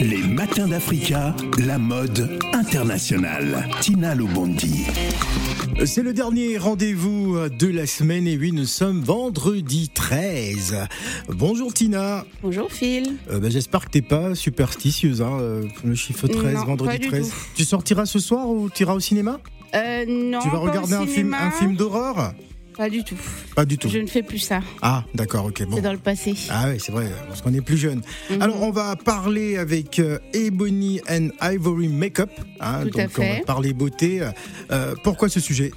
Les matins d'Africa, la mode internationale. Tina Lobondi. C'est le dernier rendez-vous de la semaine et oui, nous sommes vendredi 13. Bonjour Tina. Bonjour Phil. Euh, bah, J'espère que t'es pas superstitieuse, hein, euh, le chiffre 13, Non, vendredi pas du 13. tout. Tu sortiras ce soir ou tu iras au cinéma? Euh, non. Tu vas pas au regarder un film, cinéma. un film d'horreur? Pas du tout. Pas du tout. Je ne fais plus ça. Ah, d'accord, ok. Bon. C'est dans le passé. Ah oui, c'est vrai, parce qu'on est plus jeune. Mhm. Alors, on va parler avec euh, Ebony and Ivory Makeup. hein, Tout à donc, on va fait. parler beauté. Euh, pourquoi ce sujet?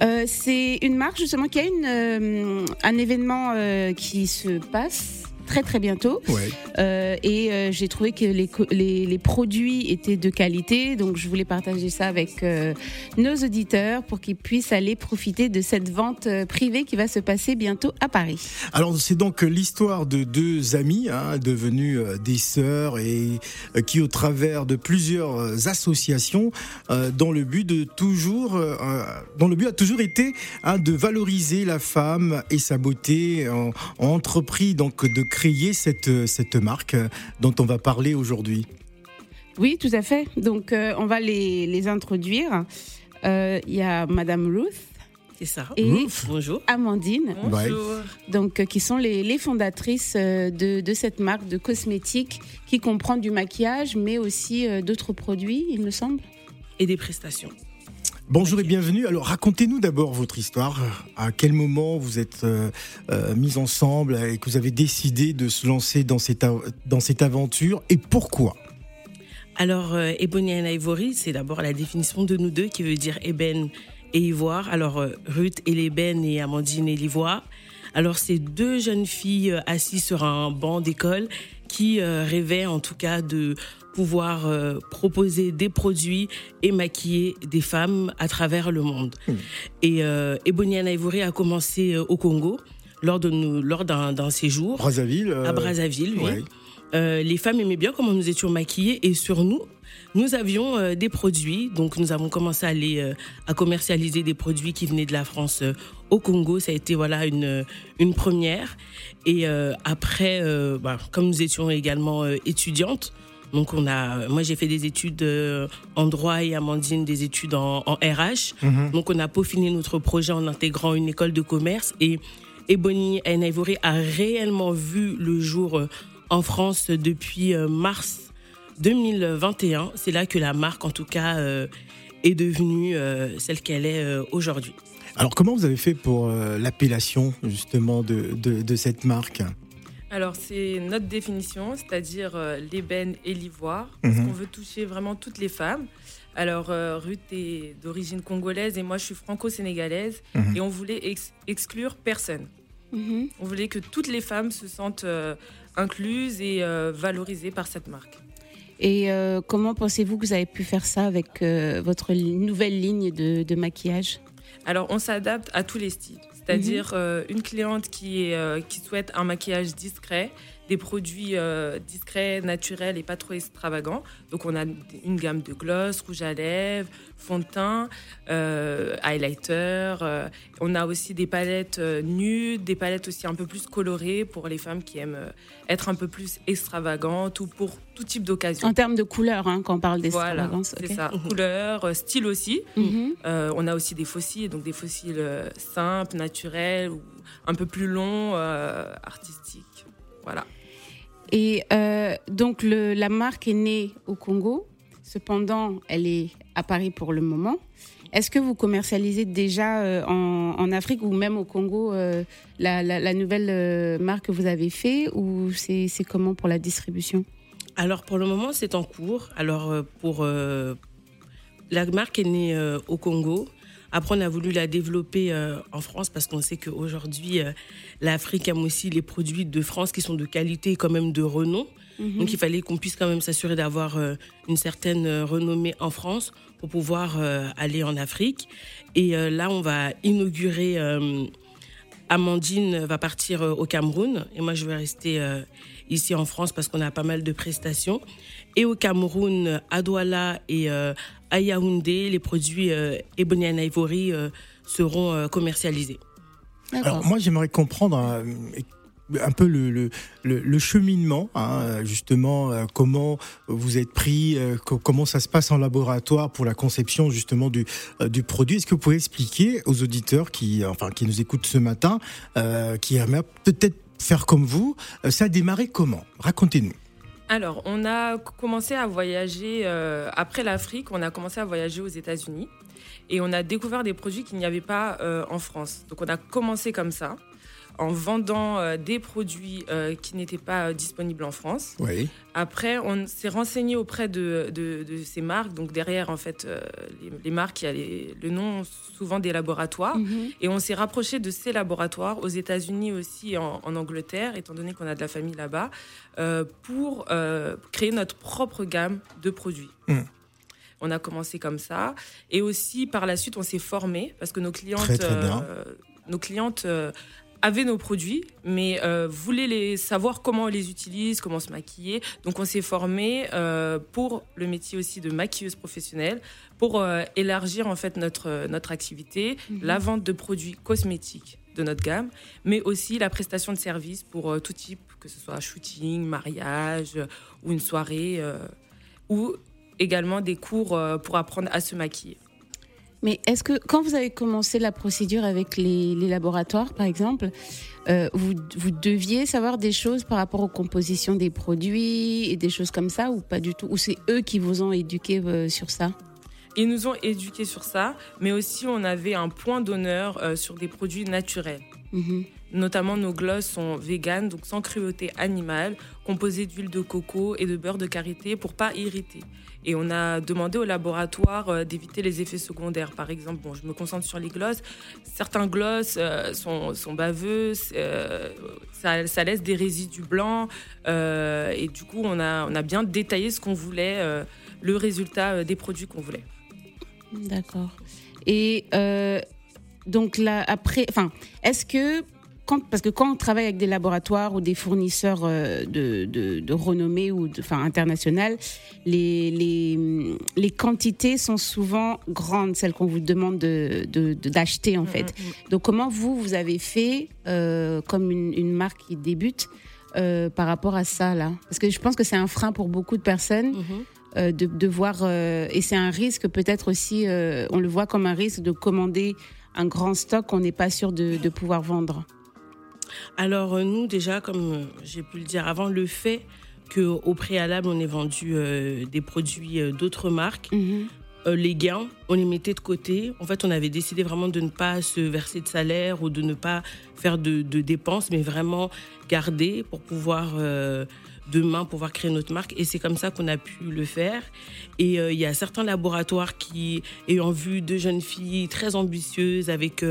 Euh, c'est une marque justement qui a une, euh, un événement qui se passe très très bientôt Ouais. Euh, et euh, j'ai trouvé que les, co- les, les produits étaient de qualité donc je voulais partager ça avec euh, nos auditeurs pour qu'ils puissent aller profiter de cette vente privée qui va se passer bientôt à Paris. Alors c'est donc l'histoire de deux amies hein, devenues des sœurs et qui au travers de plusieurs associations dans le but de toujours dont le but a toujours été hein, de valoriser la femme et sa beauté ont, ont entrepris donc de créer cette euh, cette marque euh, dont on va parler aujourd'hui. Oui, tout à fait. Donc, euh, on va les, les introduire. Euh, Il y a Madame Ruth C'est ça. et Ruth Bonjour. Amandine, Bonjour. donc, euh, qui sont les, les fondatrices euh, de, de cette marque de cosmétiques qui comprend du maquillage, mais aussi euh, d'autres produits, il me semble. Et des prestations. Bonjour et bienvenue. Alors racontez-nous d'abord votre histoire. À quel moment vous êtes euh, euh, mis ensemble et que vous avez décidé de se lancer dans cette, av- dans cette aventure et pourquoi? Alors, euh, Ebony and Ivory, c'est d'abord la définition de nous deux qui veut dire ébène et ivoire. Alors, euh, Ruth et l'ébène et Amandine et l'ivoire. Alors, c'est deux jeunes filles euh, assises sur un banc d'école qui rêvaient en tout cas de pouvoir euh, proposer des produits et maquiller des femmes à travers le monde. Hmm. Et euh, Ebony and Ivory a commencé euh, au Congo lors de nous, lors d'un d'un séjour Brazzaville euh, à Brazzaville, oui. ouais. Euh, les femmes aimaient bien comment nous étions maquillées et sur nous, nous avions euh, des produits. Donc nous avons commencé à aller euh, à commercialiser des produits qui venaient de la France euh, au Congo. Ça a été voilà une une première. Et euh, après, euh, bah, comme nous étions également euh, étudiantes. Donc on a, moi j'ai fait des études euh, en droit et Amandine des études en, en RH. Mhm. Donc on a peaufiné notre projet en intégrant une école de commerce et Ebony and Ivory a réellement vu le jour euh, en France depuis euh, mars 2021. C'est là que la marque, en tout cas, est devenue celle qu'elle est aujourd'hui. Alors comment vous avez fait pour l'appellation justement de, de, de cette marque? Alors, c'est notre définition, c'est-à-dire euh, l'ébène et l'ivoire, parce Mhm. qu'on veut toucher vraiment toutes les femmes. Alors, euh, Ruth est d'origine congolaise et moi, je suis franco-sénégalaise, Mhm. et on voulait ex- exclure personne. Mhm. On voulait que toutes les femmes se sentent euh, incluses et euh, valorisées par cette marque. Et euh, comment pensez-vous que vous avez pu faire ça avec euh, votre nouvelle ligne de, de maquillage? Alors, on s'adapte à tous les styles. C'est-à-dire Mhm. euh, une cliente qui, est, euh, qui souhaite un maquillage discret, des produits euh, discrets, naturels et pas trop extravagants. Donc, on a une gamme de gloss, rouge à lèvres, fond de teint, euh, highlighter. euh, on a aussi des palettes euh, nudes, des palettes aussi un peu plus colorées pour les femmes qui aiment euh, être un peu plus extravagantes ou pour tout type d'occasion. En termes de couleur, hein, quand on parle Voilà, d'extravagance. c'est ok. ça. Couleur, euh, style aussi. Mhm. Euh, on a aussi des fossiles, donc des fossiles euh, simples, naturels ou un peu plus longs, euh, artistiques. Voilà. Et euh, donc le, la marque est née au Congo, cependant elle est à Paris pour le moment. Est-ce que vous commercialisez déjà euh, en, en Afrique ou même au Congo euh, la, la- la nouvelle euh, marque que vous avez fait ou c'est comment pour la distribution? Alors pour le moment, c'est en cours. Alors pour euh, la marque est née euh, au Congo. Après, on a voulu la développer euh, en France parce qu'on sait qu'aujourd'hui, euh, l'Afrique aime aussi les produits de France qui sont de qualité et quand même de renom. Donc, il fallait qu'on puisse quand même s'assurer d'avoir euh, une certaine renommée en France pour pouvoir aller en Afrique. Et là, on va inaugurer. Amandine va partir au Cameroun et moi, je vais rester ici en France parce qu'on a pas mal de prestations. Et au Cameroun, à Douala et à Yaoundé, les produits euh, Ebony and Ivory euh, seront euh, commercialisés. Alors moi j'aimerais comprendre, euh, un peu le, le, le, cheminement, hein, justement, comment vous êtes pris, comment ça se passe en laboratoire pour la conception justement du, du produit. Est-ce que vous pouvez expliquer aux auditeurs qui, enfin, qui nous écoutent ce matin, qui aimeraient peut-être faire comme vous, ça a démarré comment? Racontez-nous. Alors, on a commencé à voyager, euh, après l'Afrique, on a commencé à voyager aux États-Unis et on a découvert des produits qu'il n'y avait pas euh, en France. Donc, on a commencé comme ça en vendant euh, des produits euh, qui n'étaient pas euh, disponibles en France. Oui. Après, on s'est renseigné auprès de, de, ces marques. Donc derrière, en fait, les, marques, il y a le nom souvent des laboratoires. Mhm. Et on s'est rapproché de ces laboratoires aux États-Unis aussi, en, en, Angleterre, étant donné qu'on a de la famille là-bas, pour créer notre propre gamme de produits. Mm. On a commencé comme ça. Et aussi, par la suite, on s'est formé parce que nos clientes, nos clientes avaient nos produits, mais euh, voulaient les, savoir comment on les utilise, comment se maquiller. Donc on s'est formé euh, pour le métier aussi de maquilleuse professionnelle, pour euh, élargir en fait notre, notre activité, mhm. la vente de produits cosmétiques de notre gamme, mais aussi la prestation de services pour tout type, que ce soit shooting, mariage ou une soirée, ou également des cours pour apprendre à se maquiller. Mais est-ce que quand vous avez commencé la procédure avec les, laboratoires, par exemple, euh, vous, vous, deviez savoir des choses par rapport aux compositions des produits et des choses comme ça ou pas du tout? Ou c'est eux qui vous ont éduqué euh, sur ça? Ils nous ont éduqués sur ça, mais aussi on avait un point d'honneur euh, sur des produits naturels. Mhm. Notamment nos glosses sont véganes, donc sans cruauté animale, composées d'huile de coco et de beurre de karité pour pas irriter. Et on a demandé au laboratoire euh, d'éviter les effets secondaires. Par exemple, bon, je me concentre sur les glosses. Certains glosses euh, sont, baveux, euh, ça, ça, laisse des résidus blancs. et du coup, on a, on a bien détaillé ce qu'on voulait, le résultat des produits qu'on voulait. D'accord. Et donc là, après, enfin, est-ce que parce que quand on travaille avec des laboratoires ou des fournisseurs euh, de, de, renommée ou enfin internationale, les, les, les, quantités sont souvent grandes, celles qu'on vous demande d'acheter de, en mm, fait. Mm, mm. Donc comment vous vous avez fait euh, comme une, une, marque qui débute euh, par rapport à ça là? Parce que je pense que c'est un frein pour beaucoup de personnes. Mm-hmm. de, de, voir et c'est un risque peut-être aussi on le voit comme un risque de commander un grand stock qu'on n'est pas sûr de, de pouvoir vendre. Alors euh, nous déjà, comme euh, j'ai pu le dire avant, le fait qu'au préalable on ait vendu euh, des produits d'autres marques, mhm. les gains, on les mettait de côté. En fait, on avait décidé vraiment de ne pas se verser de salaire ou de ne pas faire de, dépenses, mais vraiment garder pour pouvoir demain pouvoir créer notre marque. Et c'est comme ça qu'on a pu le faire. Et il y a certains laboratoires qui, ayant vu deux jeunes filles très ambitieuses avec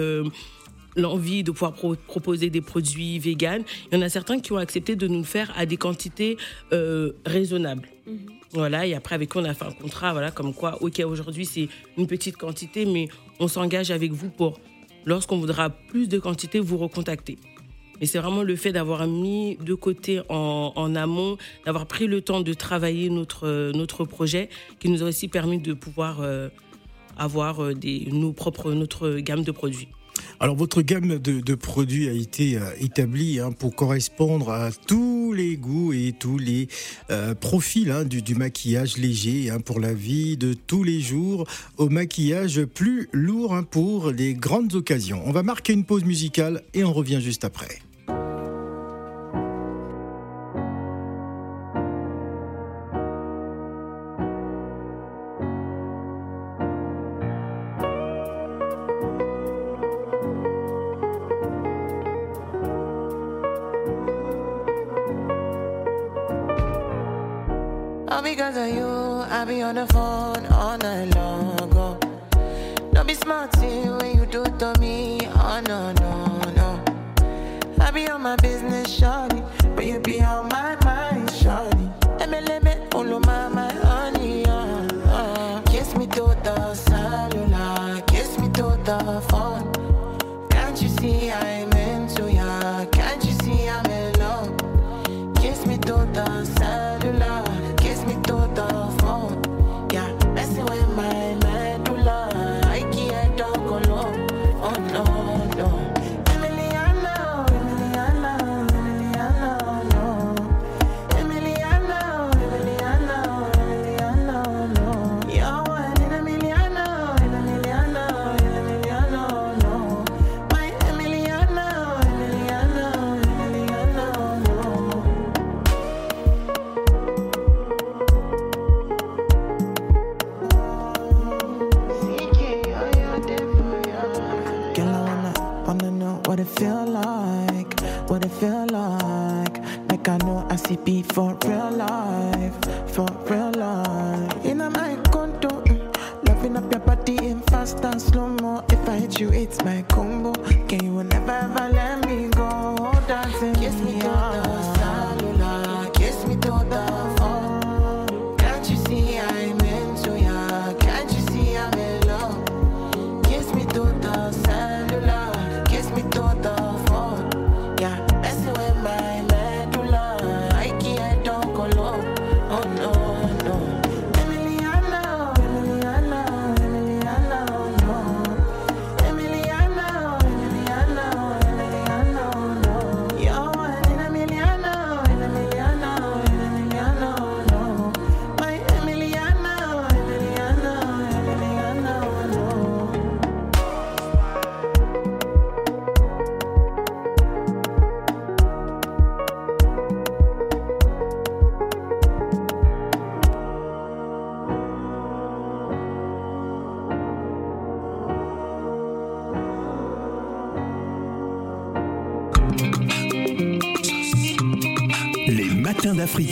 l'envie de pouvoir proposer des produits véganes. Il y en a certains qui ont accepté de nous le faire à des quantités euh, raisonnables. Mhm. Voilà, et après, avec qui on a fait un contrat, voilà, comme quoi, OK, aujourd'hui, c'est une petite quantité, mais on s'engage avec vous pour, lorsqu'on voudra plus de quantité, vous recontacter. Et c'est vraiment le fait d'avoir mis de côté en, amont, d'avoir pris le temps de travailler notre, notre projet, qui nous a aussi permis de pouvoir euh, avoir euh, des, nos propres, notre gamme de produits. Alors votre gamme de, produits a été euh, établie hein, pour correspondre à tous les goûts et tous les euh, profils hein, du, maquillage léger hein, pour la vie de tous les jours au maquillage plus lourd pour les grandes occasions. On va marquer une pause musicale et on revient juste après. On the phone all night long. Oh. Don't be smart when you do to me. Oh no, no, no. I be on my business, shawty. But you be on my mind, shawty. Me, all my, my honey. Uh, uh. Kiss me to the cellular. Kiss me to the phone.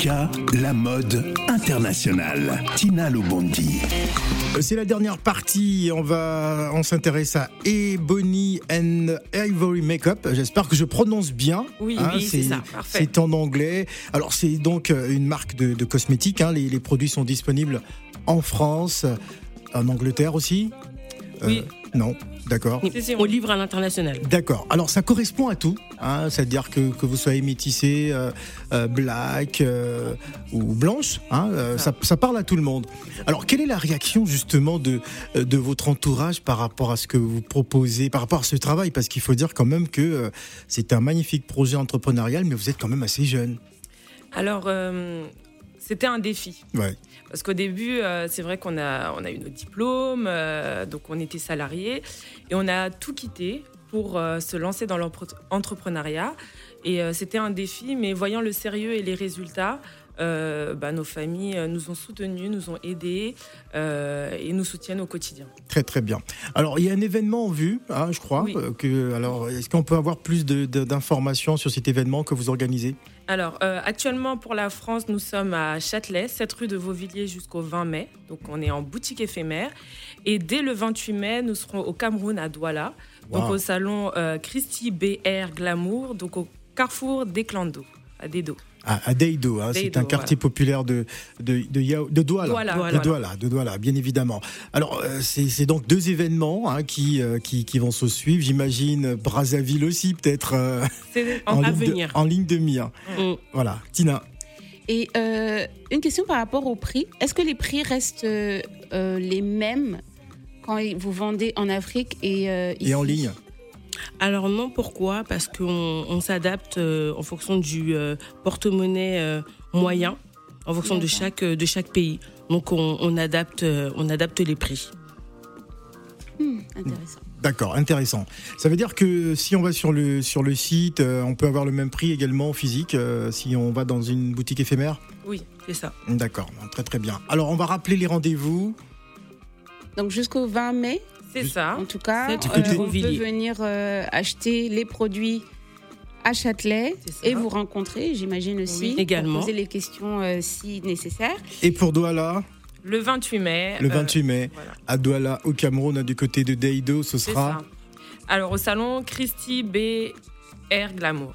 La mode internationale. Tina Lobondi. C'est la dernière partie. On va, on s'intéresse à Ebony and Ivory Makeup. J'espère que je prononce bien. Hein, Oui, oui, c'est ça, parfait. C'est en anglais. Alors c'est donc euh, une marque de, de cosmétiques. hein. Les, les produits sont disponibles en France, en Angleterre aussi. Euh. Non, d'accord. Si, si, On livre à l'international. D'accord. Alors ça correspond à tout, hein, c'est-à-dire que, que vous soyez métissé, euh, euh, black euh, ou blanche, hein, euh, ça, ça parle à tout le monde. Alors quelle est la réaction justement de, de votre entourage par rapport à ce que vous proposez, par rapport à ce travail? Parce qu'il faut dire quand même que c'est un magnifique projet entrepreneurial, mais vous êtes quand même assez jeune. Alors, c'était un défi. Ouais. Parce qu'au début, euh, c'est vrai qu'on a, on a eu nos diplômes, euh, donc on était salariés, et on a tout quitté pour euh, se lancer dans l'entrepreneuriat. Et c'était un défi, mais voyant le sérieux et les résultats, bah, nos familles nous ont soutenus, nous ont aidés et nous soutiennent au quotidien. Très très bien. Alors il y a un événement en vue, hein, je crois. Oui. que, alors est-ce qu'on peut avoir plus d'informations sur cet événement que vous organisez? Alors, euh, actuellement pour la France, nous sommes à Châtelet, 7 rue de Vauvilliers jusqu'au 20 mai. Donc, on est en boutique éphémère. Et dès le 28 mai, nous serons au Cameroun, à Douala. Donc, au salon euh, Christy BR Glamour, donc au carrefour d'Eclando, à Dedo. À, à Deido, hein, c'est un quartier populaire de, de, de, Yao- de Douala. Douala, de. Douala, de Douala, bien évidemment. Alors, euh, c'est donc deux événements hein, qui, euh, qui, qui vont se suivre. J'imagine Brazzaville aussi, peut-être euh, en, ligne de, venir. en ligne de mire. Mm. Voilà, Tina. Et euh, une question par rapport au prix. Est-ce que les prix restent les mêmes quand vous vendez en Afrique et euh, ici Et en ligne? Alors non, pourquoi? Parce qu'on on s'adapte euh, en fonction du euh, porte-monnaie euh, moyen, en fonction de chaque, euh, de chaque pays. Donc on, on adapte, euh, on adapte les prix. Hmm, Intéressant. D'accord, intéressant. Ça veut dire que si on va sur le, sur le site, euh, on peut avoir le même prix également physique euh, si on va dans une boutique éphémère? Oui. C'est ça. D'accord, très très bien. Alors, on va rappeler les rendez-vous. Donc jusqu'au 20 mai, C'est ça. en tout cas, euh, on peut venir euh, acheter les produits à Châtelet et vous rencontrer, j'imagine aussi, Oui, pour également. poser les questions euh, si nécessaire. Et pour Douala, Le 28 mai. le euh, 28 mai, voilà. à Douala, au Cameroun, du côté de Deido, ce sera ça. Alors, au salon Christy BR Glamour.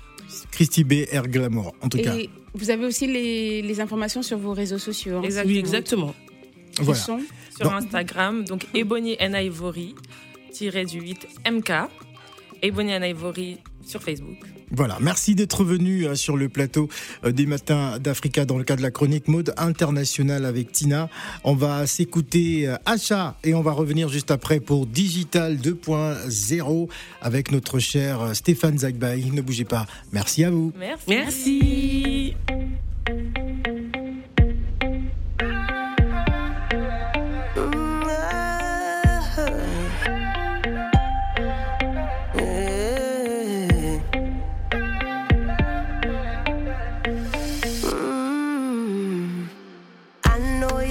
Christy B. R. Glamour, en tout cas. Et vous avez aussi les, les informations sur vos réseaux sociaux. hein, Exactement. Oui, exactement. Voilà. sont sur. Instagram, donc Ebony and Ivory, tiré du 8 MK, Ebony and Ivory sur Facebook. Voilà, merci d'être venu euh, sur le plateau euh, des matins d'Africa dans le cadre de la chronique mode internationale avec Tina. On va s'écouter euh, Achat et on va revenir juste après pour Digital 2.0 avec notre cher Stéphane Zagbaï. Ne bougez pas. Merci à vous. Merci. Merci.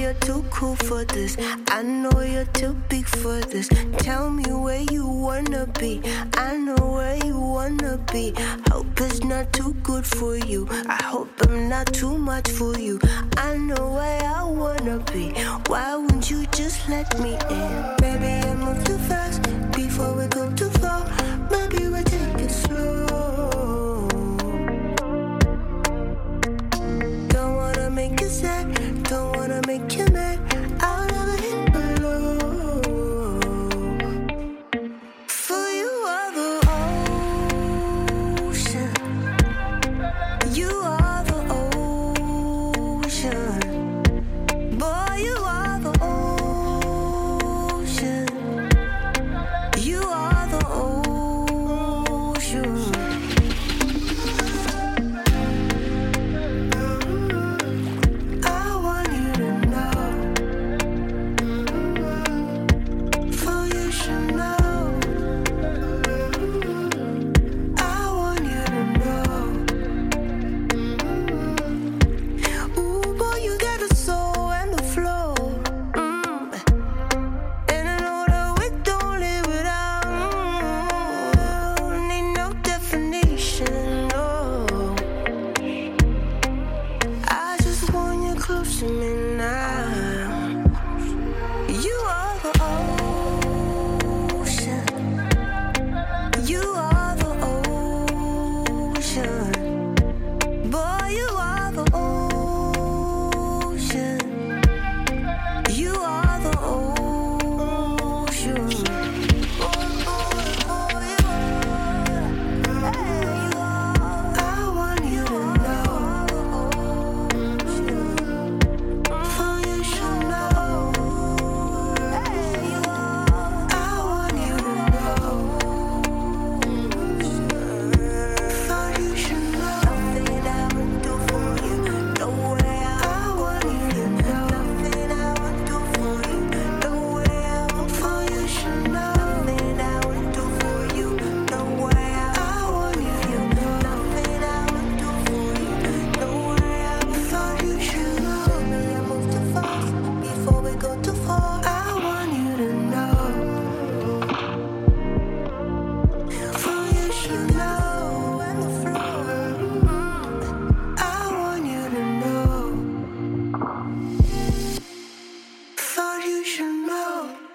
You're too cool for this. I know you're too big for this. Tell me where you wanna be. I know where you wanna be. Hope it's not too good for you. I hope I'm not too much for you. I know where I wanna be. Why wouldn't you just let me in? Maybe I move too fast before we go too far. Maybe we take it slow. Don't wanna make you sad, don't